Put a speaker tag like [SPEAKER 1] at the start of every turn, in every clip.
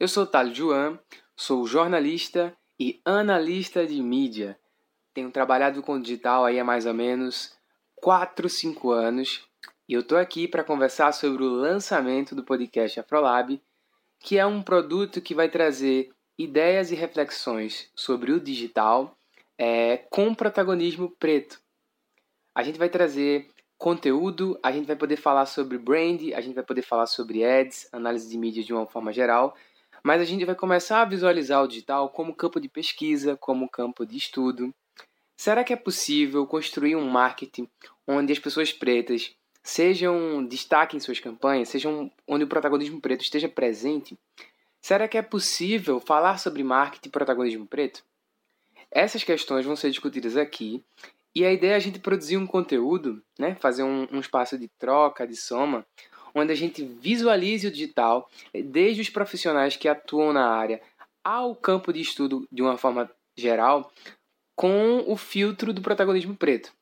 [SPEAKER 1] Eu sou Thales Juan, sou jornalista e analista de mídia. Tenho trabalhado com digital aí há mais ou menos 4, 5 anos e eu tô aqui para conversar sobre o lançamento do podcast Afrolab, que é um produto que vai trazer ideias e reflexões sobre o digital é, com protagonismo preto. A gente vai trazer conteúdo, a gente vai poder falar sobre brand, a gente vai poder falar sobre ads, análise de mídia de uma forma geral, mas a gente vai começar a visualizar o digital como campo de pesquisa, como campo de estudo. Será que é possível construir um marketing onde as pessoas pretas sejam destaque em suas campanhas, sejam onde o protagonismo preto esteja presente? Será que é possível falar sobre marketing e protagonismo preto? Essas questões vão ser discutidas aqui e a ideia é a gente produzir um conteúdo, né? fazer um, um espaço de troca, de soma, onde a gente visualize o digital, desde os profissionais que atuam na área ao campo de estudo de uma forma geral, com o filtro do protagonismo preto.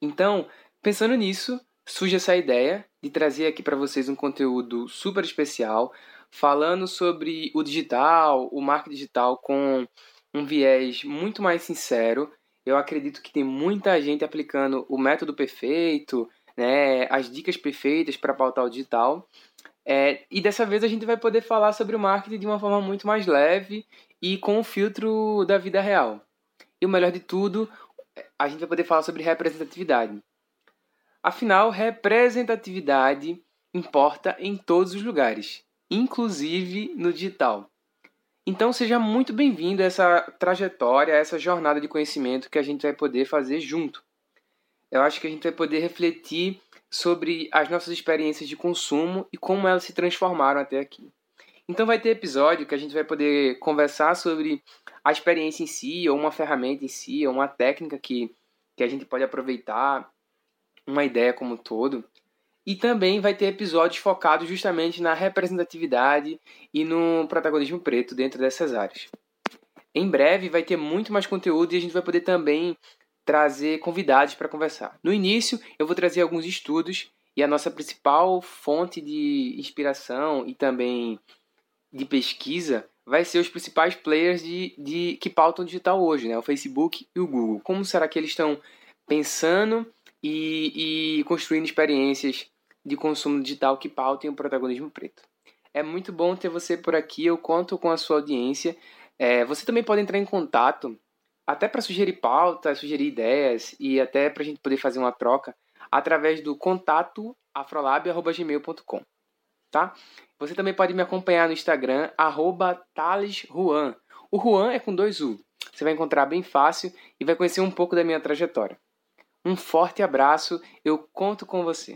[SPEAKER 1] Então, pensando nisso, surge essa ideia de trazer aqui para vocês um conteúdo super especial, falando sobre o digital, o marketing digital com um viés muito mais sincero eu acredito que tem muita gente aplicando o método perfeito, né, as dicas perfeitas para pautar o digital. É, e dessa vez a gente vai poder falar sobre o marketing de uma forma muito mais leve e com o filtro da vida real. E o melhor de tudo, a gente vai poder falar sobre representatividade. Afinal, representatividade importa em todos os lugares, inclusive no digital. Então seja muito bem-vindo a essa trajetória, a essa jornada de conhecimento que a gente vai poder fazer junto. Eu acho que a gente vai poder refletir sobre as nossas experiências de consumo e como elas se transformaram até aqui. Então vai ter episódio que a gente vai poder conversar sobre a experiência em si, ou uma ferramenta em si, ou uma técnica que, que a gente pode aproveitar, uma ideia como um todo. E também vai ter episódios focados justamente na representatividade e no protagonismo preto dentro dessas áreas. Em breve vai ter muito mais conteúdo e a gente vai poder também trazer convidados para conversar. No início, eu vou trazer alguns estudos e a nossa principal fonte de inspiração e também de pesquisa vai ser os principais players de, de que pautam digital hoje, né? o Facebook e o Google. Como será que eles estão pensando e, e construindo experiências de consumo digital que pautem o protagonismo preto. É muito bom ter você por aqui, eu conto com a sua audiência. É, você também pode entrar em contato, até para sugerir pautas, sugerir ideias e até para a gente poder fazer uma troca, através do contato afrolab.gmail.com. Tá? Você também pode me acompanhar no Instagram, arroba. O Juan é com dois U. Você vai encontrar bem fácil e vai conhecer um pouco da minha trajetória. Um forte abraço, eu conto com você.